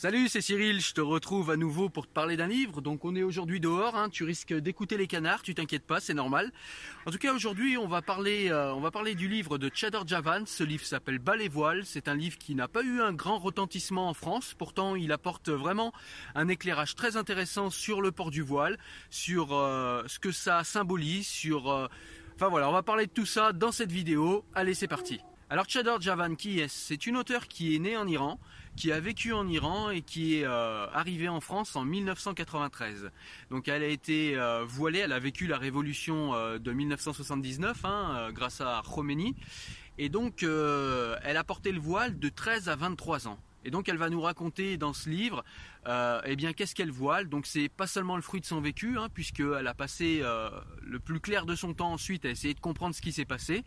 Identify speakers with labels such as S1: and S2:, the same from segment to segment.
S1: Salut, c'est Cyril, je te retrouve à nouveau pour te parler d'un livre. Donc on est aujourd'hui dehors, hein. tu risques d'écouter les canards, tu t'inquiètes pas, c'est normal. En tout cas aujourd'hui on va parler, euh, on va parler du livre de Chador Javan. Ce livre s'appelle Bas les voiles. C'est un livre qui n'a pas eu un grand retentissement en France. Pourtant il apporte vraiment un éclairage très intéressant sur le port du voile, sur euh, ce que ça symbolise, sur... Euh, enfin voilà, on va parler de tout ça dans cette vidéo. Allez c'est parti. Alors Chador Javan, qui est C'est une auteure qui est née en Iran, qui a vécu en Iran et qui est euh, arrivée en France en 1993. Donc elle a été euh, voilée, elle a vécu la révolution euh, de 1979 hein, grâce à Khomeini. Et donc elle a porté le voile de 13 à 23 ans. Et donc elle va nous raconter dans ce livre, eh bien qu'est-ce qu'elle voile. Donc c'est pas seulement le fruit de son vécu, hein, puisqu'elle a passé le plus clair de son temps ensuite à essayer de comprendre ce qui s'est passé.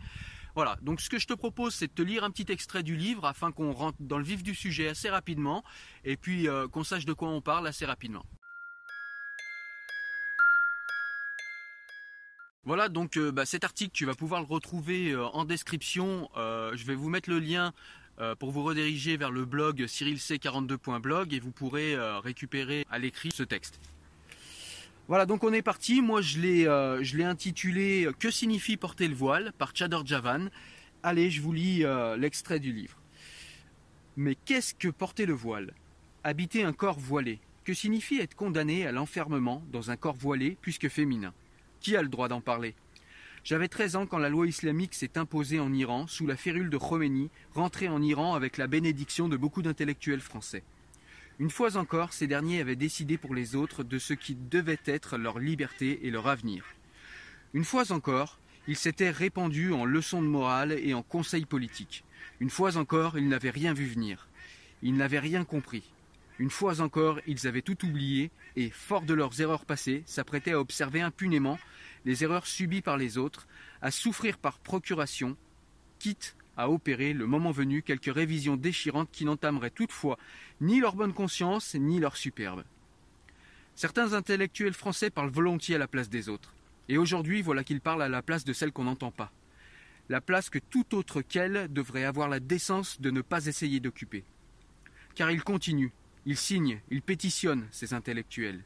S1: Voilà, donc ce que je te propose, c'est de te lire un petit extrait du livre afin qu'on rentre dans le vif du sujet assez rapidement et puis euh, qu'on sache de quoi on parle assez rapidement. Voilà, donc euh, bah, cet article, tu vas pouvoir le retrouver euh, en description. je vais vous mettre le lien pour vous rediriger vers le blog cyrilc42.blog et vous pourrez récupérer à l'écrit ce texte. Voilà, donc on est parti. Moi, je l'ai, euh, intitulé Que signifie porter le voile par Chador Javan. Allez, je vous lis euh, l'extrait du livre. Mais qu'est-ce que porter le voile? Habiter un corps voilé. Que signifie être condamné à l'enfermement dans un corps voilé puisque féminin? Qui a le droit d'en parler? J'avais 13 ans quand la loi islamique s'est imposée en Iran sous la férule de Khomeini, rentré en Iran avec la bénédiction de beaucoup d'intellectuels français. Une fois encore, ces derniers avaient décidé pour les autres de ce qui devait être leur liberté et leur avenir. Une fois encore, ils s'étaient répandus en leçons de morale et en conseils politiques. Une fois encore, ils n'avaient rien vu venir. Ils n'avaient rien compris. Une fois encore, ils avaient tout oublié et, forts de leurs erreurs passées, s'apprêtaient à observer impunément les erreurs subies par les autres, à souffrir par procuration, quitte à opérer, le moment venu, quelques révisions déchirantes qui n'entameraient toutefois ni leur bonne conscience ni leur superbe. Certains intellectuels français parlent volontiers à la place des autres. Et aujourd'hui, voilà qu'ils parlent à la place de celle qu'on n'entend pas. La place que tout autre qu'elle devrait avoir la décence de ne pas essayer d'occuper. Car ils continuent, ils signent, ils pétitionnent, ces intellectuels.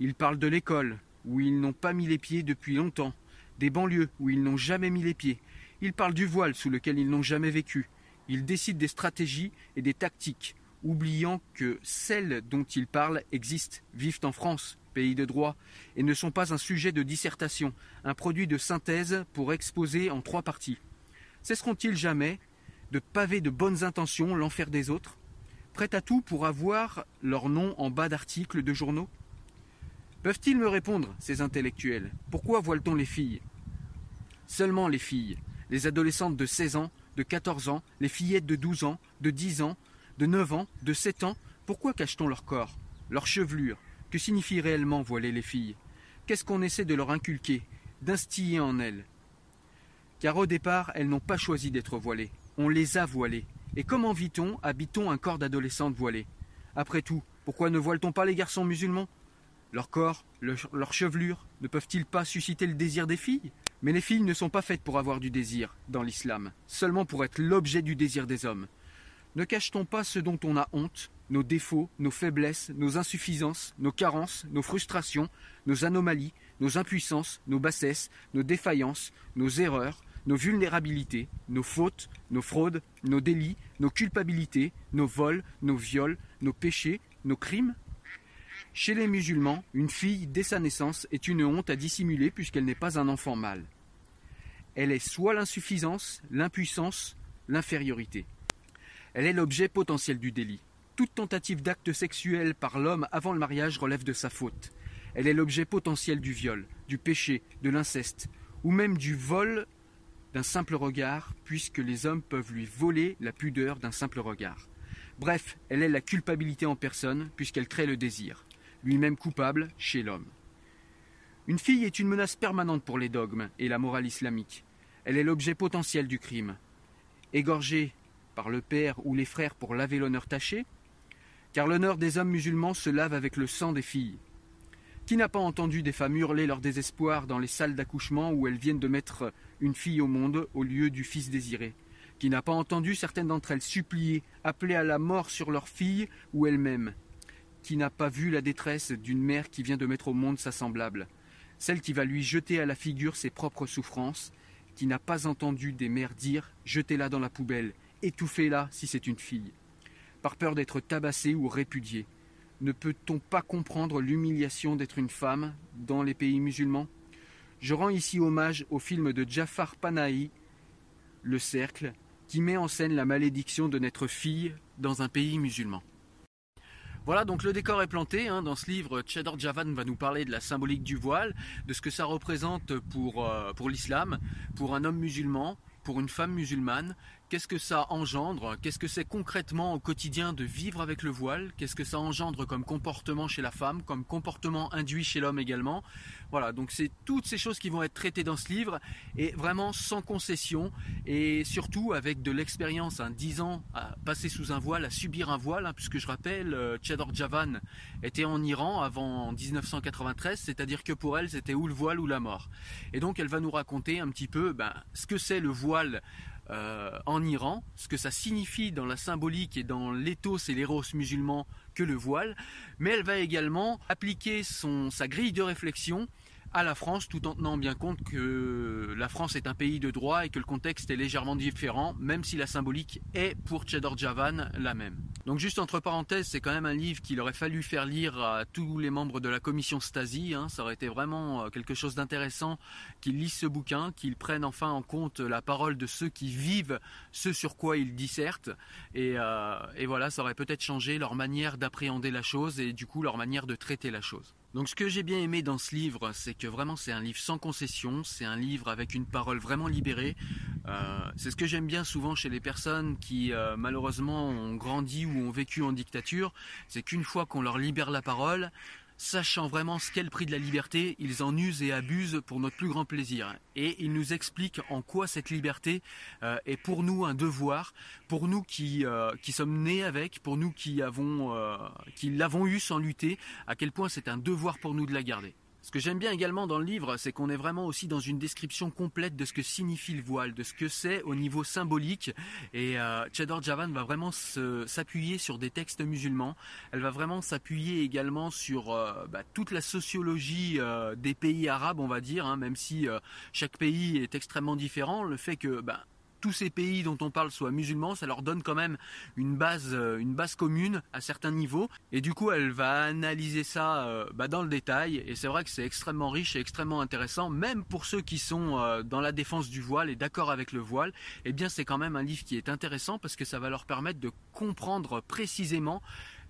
S1: Ils parlent de l'école, où ils n'ont pas mis les pieds depuis longtemps, des banlieues, où ils n'ont jamais mis les pieds, ils parlent du voile sous lequel ils n'ont jamais vécu. Ils décident des stratégies et des tactiques, oubliant que celles dont ils parlent existent, vivent en France, pays de droit, et ne sont pas un sujet de dissertation, un produit de synthèse pour exposer en trois parties. Cesseront-ils jamais de paver de bonnes intentions l'enfer des autres, prêts à tout pour avoir leur nom en bas d'articles de journaux? Peuvent-ils me répondre, ces intellectuels? Pourquoi voile-t-on les filles? Seulement les filles, les adolescentes de 16 ans, de 14 ans, les fillettes de 12 ans, de 10 ans, de 9 ans, de 7 ans, pourquoi cache-t-on leur corps, leur chevelure? Que signifie réellement voiler les filles? Qu'est-ce qu'on essaie de leur inculquer, d'instiller en elles? Car au départ, elles n'ont pas choisi d'être voilées, on les a voilées. Et comment vit-on, habite-t-on un corps d'adolescente voilée Après tout, pourquoi ne voile-t-on pas les garçons musulmans? Leur corps, leur chevelure, ne peuvent-ils pas susciter le désir des filles? Mais les filles ne sont pas faites pour avoir du désir dans l'islam, seulement pour être l'objet du désir des hommes. Ne cache-t-on pas ce dont on a honte, nos défauts, nos faiblesses, nos insuffisances, nos carences, nos frustrations, nos anomalies, nos impuissances, nos bassesses, nos défaillances, nos erreurs, nos vulnérabilités, nos fautes, nos fraudes, nos délits, nos culpabilités, nos vols, nos viols, nos péchés, nos crimes? Chez les musulmans, une fille, dès sa naissance, est une honte à dissimuler puisqu'elle n'est pas un enfant mâle elle est soit l'insuffisance, l'impuissance, l'infériorité. Elle est l'objet potentiel du délit. Toute tentative d'acte sexuel par l'homme avant le mariage relève de sa faute. Elle est l'objet potentiel du viol, du péché, de l'inceste, ou même du vol d'un simple regard, puisque les hommes peuvent lui voler la pudeur d'un simple regard. Bref, elle est la culpabilité en personne, puisqu'elle crée le désir, lui-même coupable chez l'homme. Une fille est une menace permanente pour les dogmes et la morale islamique. Elle est l'objet potentiel du crime. Égorgée par le père ou les frères pour laver l'honneur taché, car l'honneur des hommes musulmans se lave avec le sang des filles. Qui n'a pas entendu des femmes hurler leur désespoir dans les salles d'accouchement où elles viennent de mettre une fille au monde au lieu du fils désiré? Qui n'a pas entendu certaines d'entre elles supplier, appeler à la mort sur leur fille ou elles-mêmes? Qui n'a pas vu la détresse d'une mère qui vient de mettre au monde sa semblable, celle qui va lui jeter à la figure ses propres souffrances, qui n'a pas entendu des mères dire jetez-la dans la poubelle, étouffez-la si c'est une fille, par peur d'être tabassée ou répudiée. Ne peut-on pas comprendre l'humiliation d'être une femme dans les pays musulmans? Je rends ici hommage au film de Jafar Panahi, Le Cercle, qui met en scène la malédiction de n'être fille dans un pays musulman. Voilà, donc le décor est planté. Hein. Dans ce livre, Cheddar Javan va nous parler de la symbolique du voile, de ce que ça représente pour, euh, pour l'islam, pour un homme musulman, pour une femme musulmane, qu'est-ce que ça engendre, qu'est-ce que c'est concrètement au quotidien de vivre avec le voile, qu'est-ce que ça engendre comme comportement chez la femme, comme comportement induit chez l'homme également? Voilà, donc c'est toutes ces choses qui vont être traitées dans ce livre et vraiment sans concession et surtout avec de l'expérience, hein, 10 ans à passer sous un voile, à subir un voile, hein, puisque je rappelle, euh, Chador Javan était en Iran avant 1993, c'est-à-dire que pour elle c'était ou le voile ou la mort. Et donc elle va nous raconter un petit peu ben, ce que c'est le voile euh, en Iran, ce que ça signifie dans la symbolique et dans l'éthos et l'éros musulman que le voile, mais elle va également appliquer sa grille de réflexion à la France tout en tenant bien compte que la France est un pays de droit et que le contexte est légèrement différent, même si la symbolique est pour Chedor Javan la même. Donc juste entre parenthèses, c'est quand même un livre qu'il aurait fallu faire lire à tous les membres de la commission Stasi. Hein. Ça aurait été vraiment euh, quelque chose d'intéressant qu'ils lisent ce bouquin, qu'ils prennent enfin en compte la parole de ceux qui vivent ce sur quoi ils dissertent. Et, euh, et voilà, ça aurait peut-être changé leur manière d'appréhender la chose et du coup leur manière de traiter la chose. Donc ce que j'ai bien aimé dans ce livre, c'est que vraiment c'est un livre sans concession, c'est un livre avec une parole vraiment libérée. Euh, c'est ce que j'aime bien souvent chez les personnes qui euh, malheureusement ont grandi ou ont vécu en dictature, c'est qu'une fois qu'on leur libère la parole, sachant vraiment ce qu'est le prix de la liberté, ils en usent et abusent pour notre plus grand plaisir. Et ils nous expliquent en quoi cette liberté euh, est pour nous un devoir, pour nous qui, euh, qui sommes nés avec, pour nous qui avons euh, qui l'avons eu sans lutter, à quel point c'est un devoir pour nous de la garder. Ce que j'aime bien également dans le livre, c'est qu'on est vraiment aussi dans une description complète de ce que signifie le voile, de ce que c'est au niveau symbolique. Et euh, Chedor Javan va vraiment s'appuyer sur des textes musulmans. Elle va vraiment s'appuyer également sur euh, bah, toute la sociologie euh, des pays arabes, on va dire, hein, même si chaque pays est extrêmement différent. Le fait que bah, tous ces pays dont on parle soient musulmans, ça leur donne quand même une base, euh, une base commune à certains niveaux. Et du coup, elle va analyser ça euh, bah, dans le détail. Et c'est vrai que c'est extrêmement riche et extrêmement intéressant, même pour ceux qui sont euh, dans la défense du voile et d'accord avec le voile. Eh bien, c'est quand même un livre qui est intéressant parce que ça va leur permettre de comprendre précisément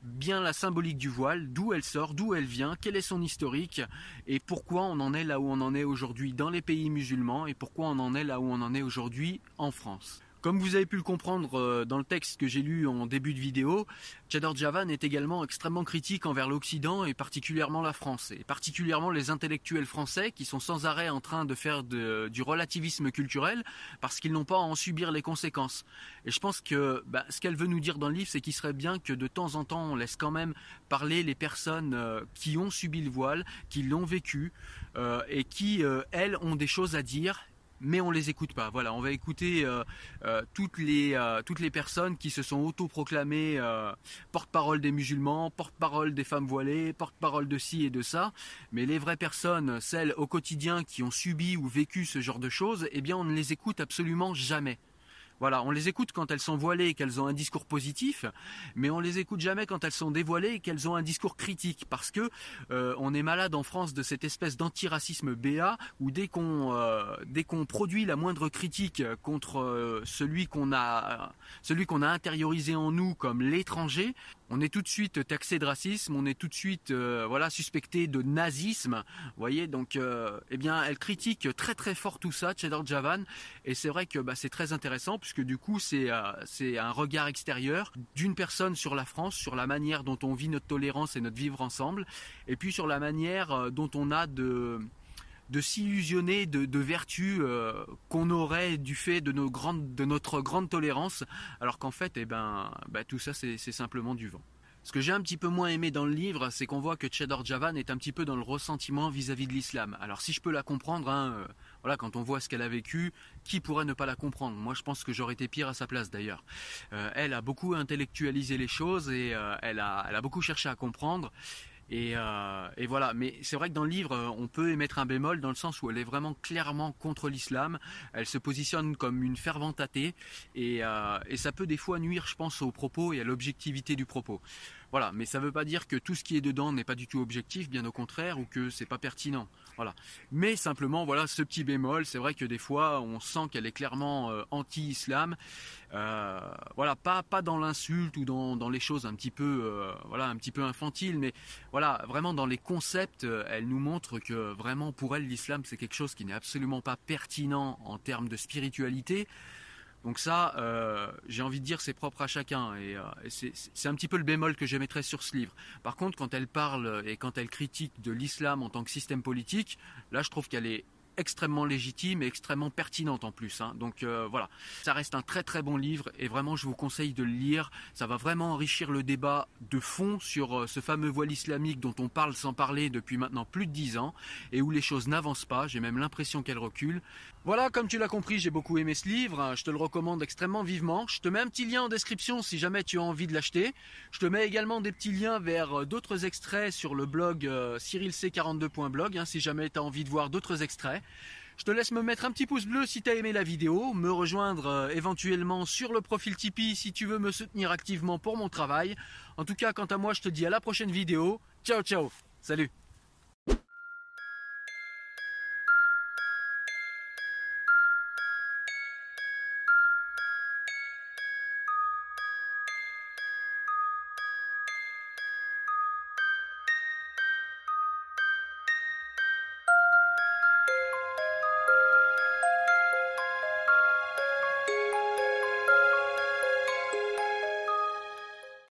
S1: bien la symbolique du voile, d'où elle sort, d'où elle vient, quel est son historique et pourquoi on en est là où on en est aujourd'hui dans les pays musulmans et pourquoi on en est là où on en est aujourd'hui en France. Comme vous avez pu le comprendre euh, dans le texte que j'ai lu en début de vidéo, Chador Javan est également extrêmement critique envers l'Occident et particulièrement la France, et particulièrement les intellectuels français qui sont sans arrêt en train de faire du relativisme culturel parce qu'ils n'ont pas à en subir les conséquences. Et je pense que bah, ce qu'elle veut nous dire dans le livre, c'est qu'il serait bien que de temps en temps on laisse quand même parler les personnes euh, qui ont subi le voile, qui l'ont vécu euh, et qui, elles, ont des choses à dire mais on les écoute pas. Voilà, on va écouter euh, euh, toutes les euh, toutes les personnes qui se sont autoproclamées porte-parole des musulmans, porte-parole des femmes voilées, porte-parole de ci et de ça, mais les vraies personnes, celles au quotidien qui ont subi ou vécu ce genre de choses, eh bien on ne les écoute absolument jamais. Voilà, on les écoute quand elles sont voilées et qu'elles ont un discours positif, mais on les écoute jamais quand elles sont dévoilées et qu'elles ont un discours critique, parce que euh, on est malade en France de cette espèce d'antiracisme BA où dès qu'on euh, dès qu'on produit la moindre critique contre euh, celui qu'on a celui qu'on a intériorisé en nous comme l'étranger, on est tout de suite taxé de racisme, on est tout de suite euh, voilà suspecté de nazisme. Voyez, donc euh, eh bien, elle critique très très fort tout ça, Cheddar Javan, et c'est vrai que bah, c'est très intéressant puisque du coup c'est euh, c'est un regard extérieur d'une personne sur la France, sur la manière dont on vit notre tolérance et notre vivre ensemble, et puis sur la manière dont on a de de s'illusionner de, vertus euh, qu'on aurait du fait de, nos grandes, de notre grande tolérance, alors qu'en fait, eh ben, bah, tout ça, c'est simplement du vent. Ce que j'ai un petit peu moins aimé dans le livre, c'est qu'on voit que Chedor Javan est un petit peu dans le ressentiment vis-à-vis de l'islam. Alors si je peux la comprendre, hein, euh, voilà, quand on voit ce qu'elle a vécu, qui pourrait ne pas la comprendre? Moi, je pense que j'aurais été pire à sa place d'ailleurs. Euh, elle a beaucoup intellectualisé les choses et elle, a, elle a beaucoup cherché à comprendre. Et, et, voilà, mais c'est vrai que dans le livre, on peut émettre un bémol dans le sens où elle est vraiment clairement contre l'islam. Elle se positionne comme une fervente athée et, et, ça peut des fois nuire, je pense, au propos et à l'objectivité du propos. Voilà, mais ça ne veut pas dire que tout ce qui est dedans n'est pas du tout objectif, bien au contraire, ou que c'est pas pertinent. Voilà. Mais simplement, voilà, ce petit bémol, c'est vrai que des fois, on sent qu'elle est clairement euh, anti-islam. Euh, voilà, pas pas dans l'insulte ou dans, les choses un petit peu, euh, voilà, un petit peu infantiles, mais voilà, vraiment dans les concepts, elle nous montre que vraiment pour elle, l'islam, c'est quelque chose qui n'est absolument pas pertinent en termes de spiritualité. Donc ça, euh, j'ai envie de dire, c'est propre à chacun. Et, euh, c'est un petit peu le bémol que j'émettrais sur ce livre. Par contre, quand elle parle et quand elle critique de l'islam en tant que système politique, là, je trouve qu'elle est extrêmement légitime et extrêmement pertinente en plus. Hein. Donc euh, voilà, ça reste un très très bon livre et vraiment je vous conseille de le lire. Ça va vraiment enrichir le débat de fond sur euh, ce fameux voile islamique dont on parle sans parler depuis maintenant plus de dix ans et où les choses n'avancent pas. J'ai même l'impression qu'elles reculent. Voilà, comme tu l'as compris, j'ai beaucoup aimé ce livre. Je te le recommande extrêmement vivement. Je te mets un petit lien en description si jamais tu as envie de l'acheter. Je te mets également des petits liens vers euh, d'autres extraits sur le blog cyrilc42.blog hein, si jamais tu as envie de voir d'autres extraits. Je te laisse me mettre un petit pouce bleu si tu as aimé la vidéo, me rejoindre euh, éventuellement sur le profil Tipeee si tu veux me soutenir activement pour mon travail. En tout cas, quant à moi, je te dis à la prochaine vidéo. Ciao ciao Salut